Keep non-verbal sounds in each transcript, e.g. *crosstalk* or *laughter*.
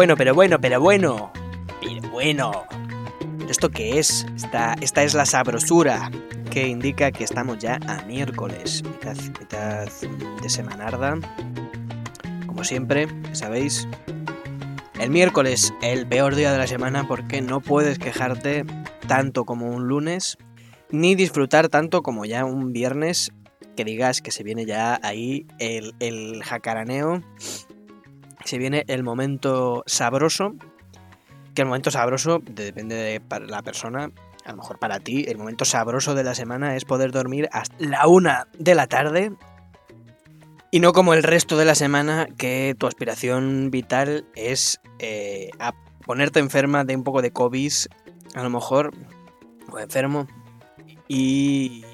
Bueno, pero bueno, pero bueno. Pero bueno. ¿Esto qué es? Esta, esta es la sabrosura que indica que estamos ya a miércoles, mitad, de semanarda. Como siempre, sabéis. El miércoles, el peor día de la semana porque no puedes quejarte tanto como un lunes, ni disfrutar tanto como ya un viernes que digas que se viene ya ahí el, el jacaraneo, se viene el momento sabroso, que el momento sabroso depende de la persona, a lo mejor para ti, el momento sabroso de la semana es poder dormir hasta la una de la tarde y no como el resto de la semana que tu aspiración vital es eh, a ponerte enferma de un poco de COVID, a lo mejor, o enfermo, y,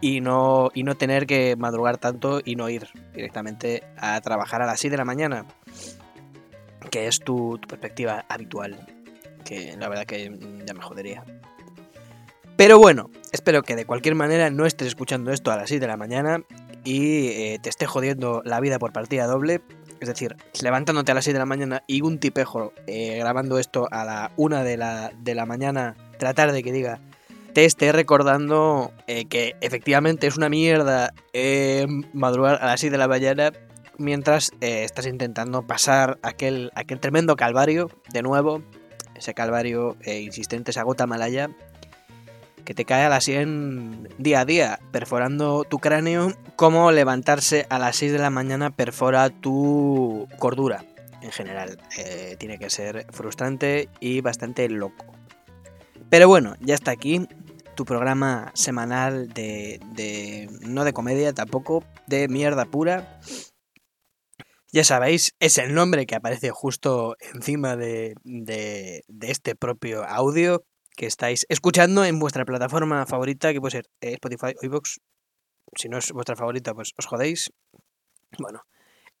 y, no, y no tener que madrugar tanto y no ir directamente a trabajar a las 6 de la mañana, que es tu, tu perspectiva habitual, que la verdad que ya me jodería. Pero bueno, espero que de cualquier manera no estés escuchando esto a las 6 de la mañana y eh, te esté jodiendo la vida por partida doble. Es decir, levantándote a las 6 de la mañana y un tipejo eh, grabando esto a la 1 de la, de la mañana, tratar de que diga, te esté recordando eh, que efectivamente es una mierda madrugar a las 6 de la mañana mientras estás intentando pasar aquel, aquel tremendo calvario de nuevo. Ese calvario insistente, esa gota malaya que te cae a las 100 día a día, perforando tu cráneo, como levantarse a las 6 de la mañana perfora tu cordura. En general, eh, tiene que ser frustrante y bastante loco. Pero bueno, ya está aquí tu programa semanal de, de no de comedia tampoco, de mierda pura. Ya sabéis, es el nombre que aparece justo encima de, de, de, este propio audio, que estáis escuchando en vuestra plataforma favorita, que puede ser eh, Spotify o iVoox. Si no es vuestra favorita, pues os jodéis. Bueno,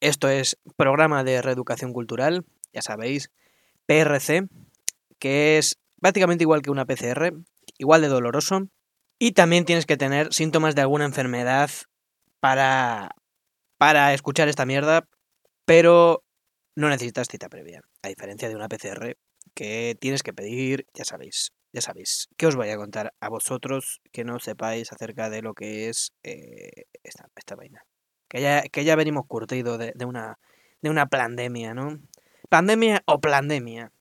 esto es programa de reeducación cultural, ya sabéis, PRC, que es prácticamente igual que una PCR, igual de doloroso. Y también tienes que tener síntomas de alguna enfermedad para, para escuchar esta mierda, pero no necesitas cita previa, a diferencia de una PCR que tienes que pedir, ya sabéis, ya sabéis, ¿qué os voy a contar a vosotros que no sepáis acerca de lo que es eh, esta, esta, vaina? Que ya, que ya venimos curtidos de, una, de una pandemia, ¿no? ¿Pandemia o pandemia?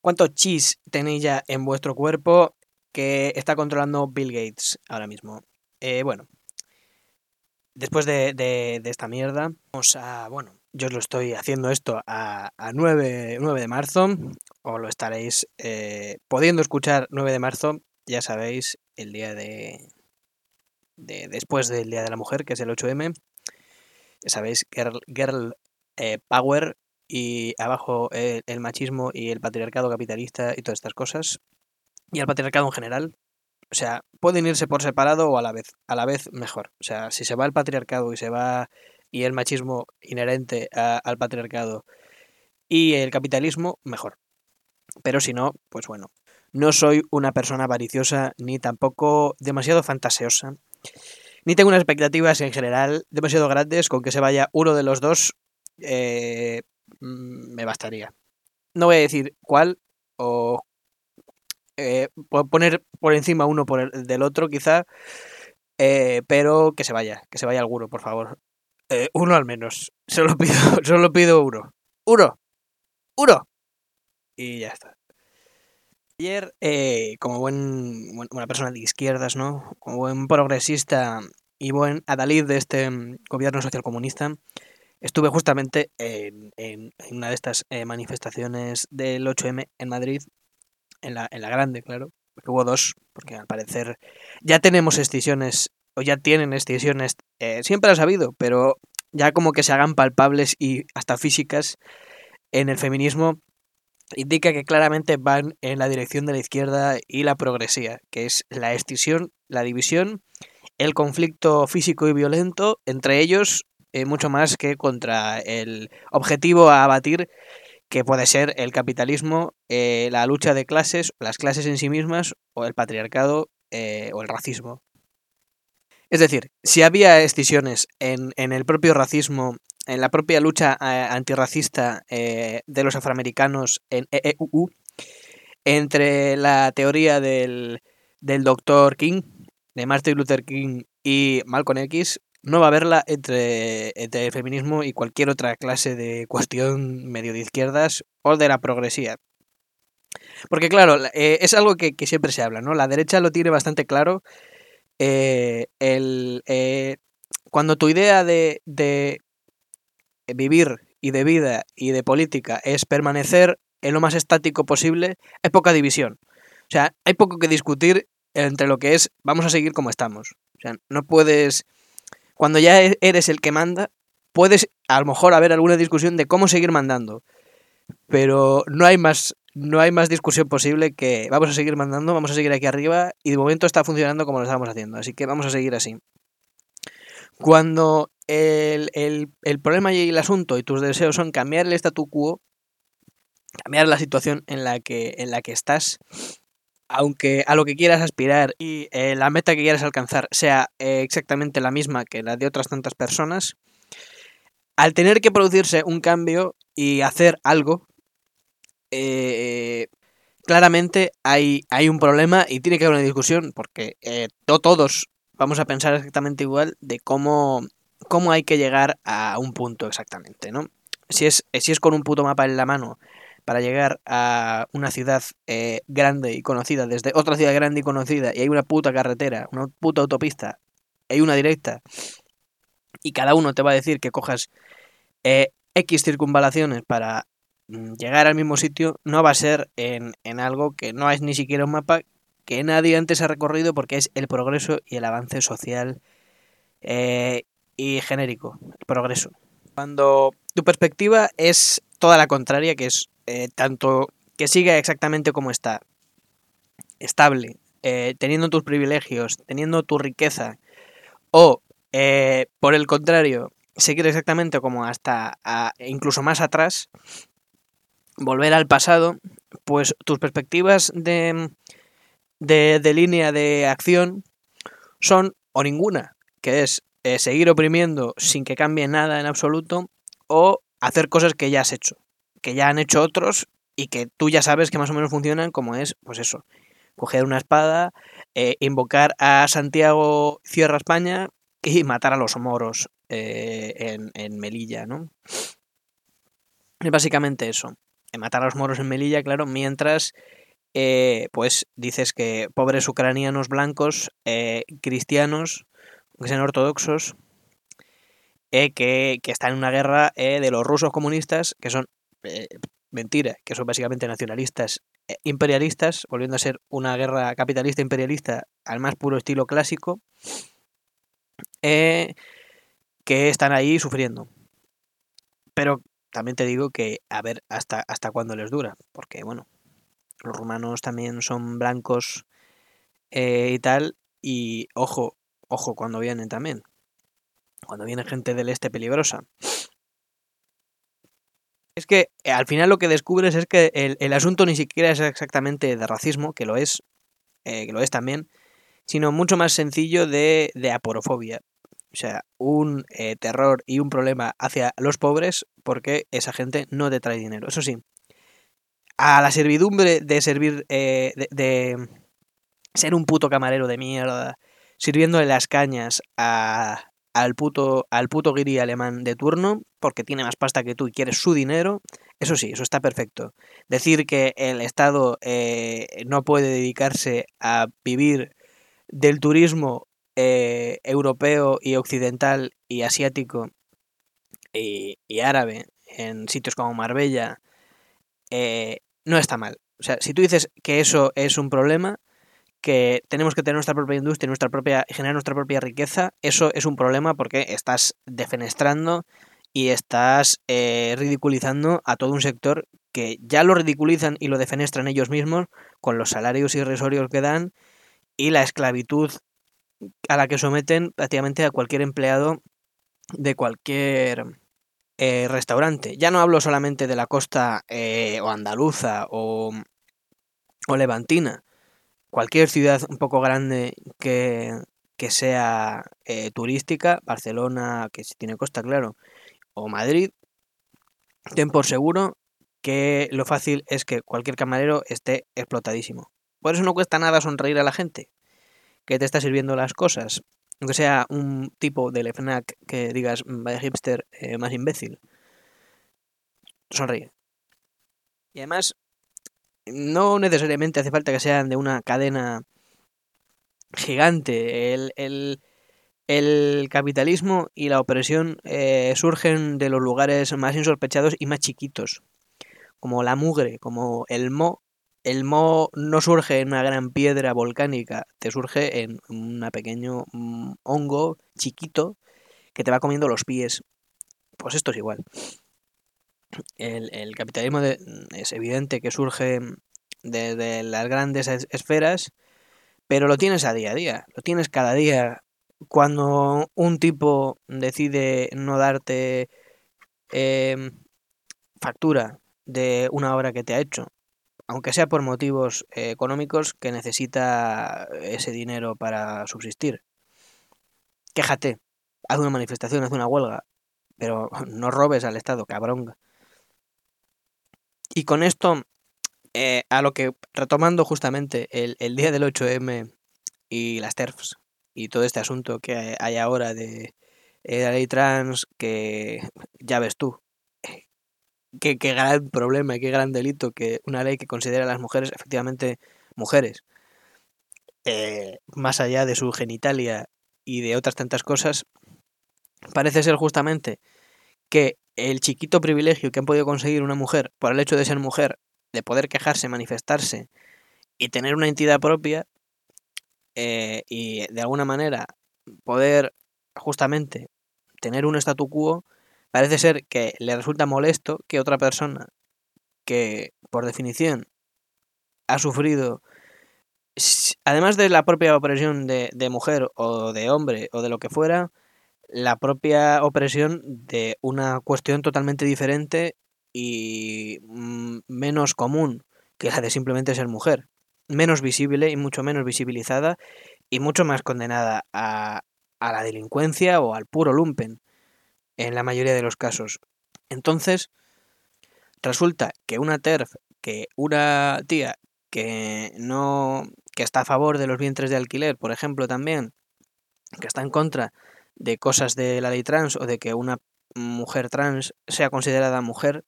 ¿Cuánto chis tenéis ya en vuestro cuerpo que está controlando Bill Gates ahora mismo? Eh, bueno, después de, de, de, esta mierda, vamos a, bueno, yo os lo estoy haciendo esto a, a 9, 9 de marzo, o lo estaréis eh, pudiendo escuchar 9 de marzo, ya sabéis, el día de, de, después del Día de la Mujer, que es el 8M. Ya sabéis, Girl, girl eh, Power y abajo el, el, machismo y el patriarcado capitalista y todas estas cosas. Y el patriarcado en general. O sea, pueden irse por separado o a la vez. A la vez mejor. O sea, si se va el patriarcado y se va y el machismo inherente a, al patriarcado y el capitalismo, mejor. Pero si no, pues bueno, no soy una persona avariciosa ni tampoco demasiado fantaseosa. Ni tengo unas expectativas en general demasiado grandes con que se vaya uno de los dos. Eh, me bastaría. No voy a decir cuál o eh, poner por encima uno por el del otro quizá, eh, pero que se vaya, que se vaya alguno, por favor. Eh, uno al menos. *laughs* Solo pido, solo pido uno. Uno. Uno. Y ya está. Ayer, eh, como buen, buena persona de izquierdas, ¿no? Como buen progresista y buen adalid de este mm, gobierno socialcomunista, estuve justamente en, una de estas eh, manifestaciones del 8M en Madrid, en la, en la grande, claro, porque hubo dos, porque al parecer ya tenemos excisiones o ya tienen extensiones, eh, siempre ha sabido, pero ya como que se hagan palpables y hasta físicas en el feminismo, indica que claramente van en la dirección de la izquierda y la progresía, que es la extinción, la división, el conflicto físico y violento entre ellos, eh, mucho más que contra el objetivo a abatir que puede ser el capitalismo, eh, la lucha de clases, las clases en sí mismas o el patriarcado o el racismo. Es decir, si había escisiones en, en el propio racismo en la propia lucha eh, antirracista eh, de los afroamericanos en EEUU, entre la teoría del, del doctor King, de Martin Luther King y Malcolm X, no va a haberla entre, entre el feminismo y cualquier otra clase de cuestión medio de izquierdas o de la progresía. Porque claro, eh, es algo que, que, siempre se habla, ¿no? La derecha lo tiene bastante claro. Eh, el, eh, cuando tu idea de, de vivir y de vida y de política es permanecer en lo más estático posible, hay poca división. O sea, hay poco que discutir entre lo que es vamos a seguir como estamos. O sea, no puedes... Cuando ya e-, eres el que manda, puedes a lo mejor haber alguna discusión de cómo seguir mandando. Pero no hay más no hay más discusión posible que vamos a seguir mandando, vamos a seguir aquí arriba y de momento está funcionando como lo estamos haciendo, así que vamos a seguir así. Cuando el, el, problema y el asunto y tus deseos son cambiar el statu quo, cambiar la situación en la que, en la que estás, aunque a lo que quieras aspirar y eh, la meta que quieras alcanzar sea eh, exactamente la misma que la de otras tantas personas, al tener que producirse un cambio y hacer algo, eh, claramente hay, hay, un problema y tiene que haber una discusión porque eh, todos vamos a pensar exactamente igual de cómo, cómo hay que llegar a un punto exactamente, ¿no? Si es, si es con un puto mapa en la mano para llegar a una ciudad eh, grande y conocida desde otra ciudad grande y conocida y hay una puta carretera, una puta autopista, hay una directa y cada uno te va a decir que cojas X circunvalaciones para llegar al mismo sitio no va a ser en, algo que no es ni siquiera un mapa que nadie antes ha recorrido porque es el progreso y el avance social eh, y genérico, el progreso. Cuando tu perspectiva es toda la contraria, que es eh, tanto que siga exactamente como está, estable, eh, teniendo tus privilegios, teniendo tu riqueza, o por el contrario, seguir exactamente como hasta incluso más atrás, volver al pasado, pues tus perspectivas de, de, línea de acción son o ninguna, que es eh, seguir oprimiendo sin que cambie nada en absoluto, o hacer cosas que ya has hecho, que ya han hecho otros y que tú ya sabes que más o menos funcionan, como es, pues eso, coger una espada, eh, invocar a Santiago Cierra España y matar a los moros eh, en, en Melilla, ¿no? Es básicamente eso matar a los moros en Melilla, claro, mientras eh, pues dices que pobres ucranianos blancos, eh, cristianos, que sean ortodoxos, eh, que, están en una guerra de los rusos comunistas, que son mentira, que son básicamente nacionalistas imperialistas, volviendo a ser una guerra capitalista imperialista al más puro estilo clásico, que están ahí sufriendo. Pero también te digo que a ver hasta, hasta cuándo les dura, porque bueno, los rumanos también son blancos eh, y tal, y ojo, ojo cuando vienen también, cuando viene gente del este peligrosa. Es que eh, al final lo que descubres es que el, asunto ni siquiera es exactamente de racismo, que lo es, eh, que lo es también, sino mucho más sencillo de, de aporofobia. O sea, un eh, terror y un problema hacia los pobres porque esa gente no te trae dinero. Eso sí, a la servidumbre de servir, eh, de, ser un puto camarero de mierda, sirviéndole las cañas a, al, puto, al puto guiri alemán de turno, porque tiene más pasta que tú y quieres su dinero, eso sí, eso está perfecto. Decir que el Estado eh, no puede dedicarse a vivir del turismo eh, europeo y occidental y asiático y, árabe en sitios como Marbella eh, no está mal. O sea, si tú dices que eso es un problema, que tenemos que tener nuestra propia industria, nuestra propia, generar nuestra propia riqueza, eso es un problema porque estás defenestrando y estás eh, ridiculizando a todo un sector que ya lo ridiculizan y lo defenestran ellos mismos con los salarios irrisorios que dan y la esclavitud a la que someten prácticamente a cualquier empleado de cualquier eh, restaurante. Ya no hablo solamente de la costa eh, o andaluza o, o, levantina. Cualquier ciudad un poco grande que, que sea eh, turística, Barcelona, que tiene costa, claro, o Madrid, ten por seguro que lo fácil es que cualquier camarero esté explotadísimo. Por eso no cuesta nada sonreír a la gente que te está sirviendo las cosas. Aunque sea un tipo de FNAC que digas, vaya hipster eh, más imbécil. Sonríe. Y además, no necesariamente hace falta que sean de una cadena gigante. El capitalismo y la opresión eh, surgen de los lugares más insospechados y más chiquitos. Como la mugre, como el mo el mo no surge en una gran piedra volcánica, te surge en un pequeño mm, hongo chiquito que te va comiendo los pies. Pues esto es igual. El, capitalismo es evidente que surge de, las grandes esferas, pero lo tienes a día a día, lo tienes cada día. Cuando un tipo decide no darte em, factura de una obra que te ha hecho, aunque sea por motivos eh, económicos, que necesita ese dinero para subsistir. Quéjate, haz una manifestación, haz una huelga, pero *laughs* no robes al Estado, cabrón. Y con esto, eh, a lo que, retomando justamente el, el, día del 8M y las TERFs y todo este asunto que hay ahora de, de la ley trans, que ya ves tú, qué, gran problema y qué gran delito que una ley que considera a las mujeres efectivamente mujeres, eh, más allá de su genitalia y de otras tantas cosas, parece ser justamente que el chiquito privilegio que han podido conseguir una mujer por el hecho de ser mujer, de poder quejarse, manifestarse y tener una entidad propia, eh, y de alguna manera poder justamente tener un statu quo, Parece ser que le resulta molesto que otra persona que, por definición, ha sufrido, además de la propia opresión de, mujer o de hombre o de lo que fuera, la propia opresión de una cuestión totalmente diferente y mm, menos común que la de simplemente ser mujer. Menos visible y mucho menos visibilizada y mucho más condenada a, a la delincuencia o al puro lumpen en la mayoría de los casos. Entonces, resulta que una TERF, que una tía que no que está a favor de los vientres de alquiler, por ejemplo, también, que está en contra de cosas de la ley trans o de que una mujer trans sea considerada mujer,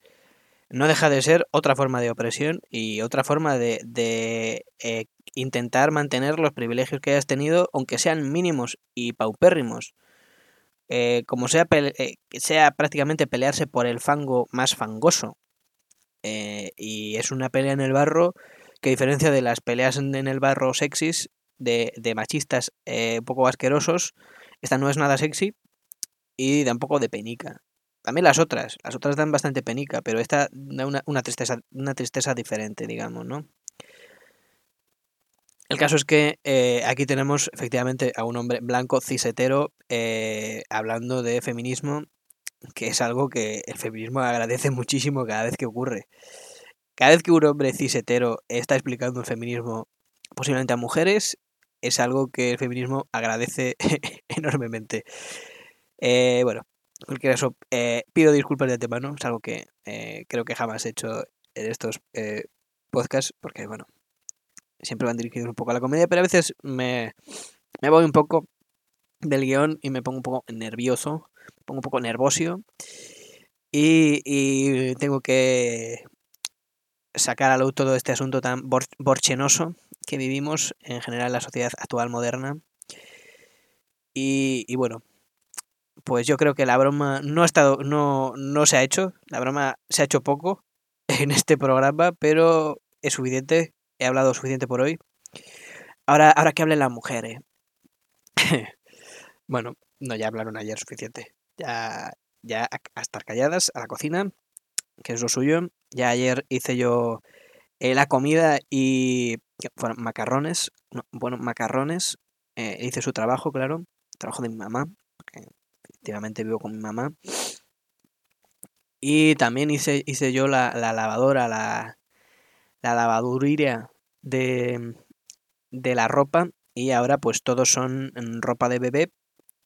no deja de ser otra forma de opresión y otra forma de, de eh, intentar mantener los privilegios que hayas tenido, aunque sean mínimos y paupérrimos. Eh, como sea, eh, sea prácticamente pelearse por el fango más fangoso. Eh, y es una pelea en el barro que a diferencia de las peleas en, el barro sexys de, de machistas un poco asquerosos, esta no es nada sexy y da un poco de penica. También las otras, las otras dan bastante penica, pero esta da una, una tristeza, una tristeza diferente, digamos, ¿no? El caso es que eh, aquí tenemos efectivamente a un hombre blanco, cisetero, eh, hablando de feminismo, que es algo que el feminismo agradece muchísimo cada vez que ocurre. Cada vez que un hombre cisetero está explicando el feminismo posiblemente a mujeres, es algo que el feminismo agradece *laughs* enormemente. Eh, bueno, en cualquier caso, pido disculpas de antemano, es algo que creo que jamás he hecho en estos podcasts, porque bueno, siempre van dirigidos un poco a la comedia, pero a veces me, me voy un poco del guion y me pongo un poco nervioso, me pongo un poco nervosio y, tengo que sacar a luz todo este asunto tan borchenoso que vivimos en general en la sociedad actual moderna. Y, y, bueno, pues yo creo que la broma no ha estado, no, no se ha hecho, la broma se ha hecho poco en este programa, pero es suficiente he hablado suficiente por hoy. Ahora, ahora que hablen las mujeres. *laughs* bueno, no, ya hablaron ayer suficiente. Ya, ya a estar calladas a la cocina, que es lo suyo. Ya ayer hice yo eh, la comida y fueron macarrones. bueno, macarrones. Eh, hice su trabajo, claro. Trabajo de mi mamá. Porque efectivamente vivo con mi mamá. Y también hice, hice yo la, la lavadora, la, la lavaduría de, de la ropa y ahora pues todos son ropa de bebé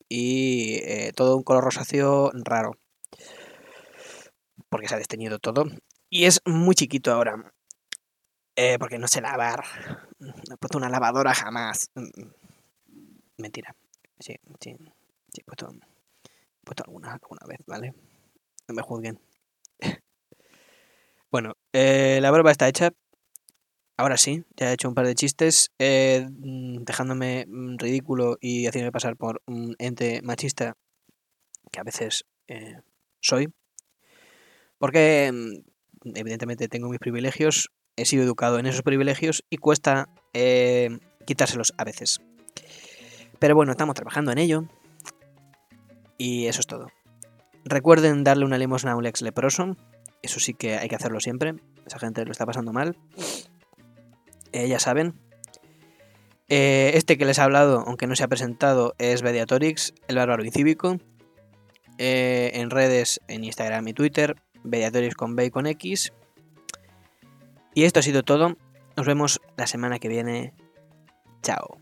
y eh, todo un color rosáceo raro. porque se ha desteñido todo. Y es muy chiquito ahora. Eh, porque no sé lavar. No he puesto una lavadora jamás. Mentira. Sí, sí. He puesto, puesto alguna, alguna vez, ¿vale? No me juzguen. Bueno, eh, la barba está hecha. Ahora sí, ya he hecho un par de chistes, eh, dejándome ridículo y haciéndome pasar por un ente machista que a veces eh, soy. Porque evidentemente tengo mis privilegios, he sido educado en esos privilegios y cuesta quitárselos a veces. Pero bueno, estamos trabajando en ello. Y eso es todo. Recuerden darle una limosna a un ex leproso. Eso sí que hay que hacerlo siempre. Esa gente lo está pasando mal. Eh, ya saben. Eh, este que les ha hablado, aunque no se ha presentado, es Mediatorix, el bárbaro incívico. Eh, en redes, en Instagram y Twitter, Mediatorix con B X. Y esto ha sido todo. Nos vemos la semana que viene. Chao.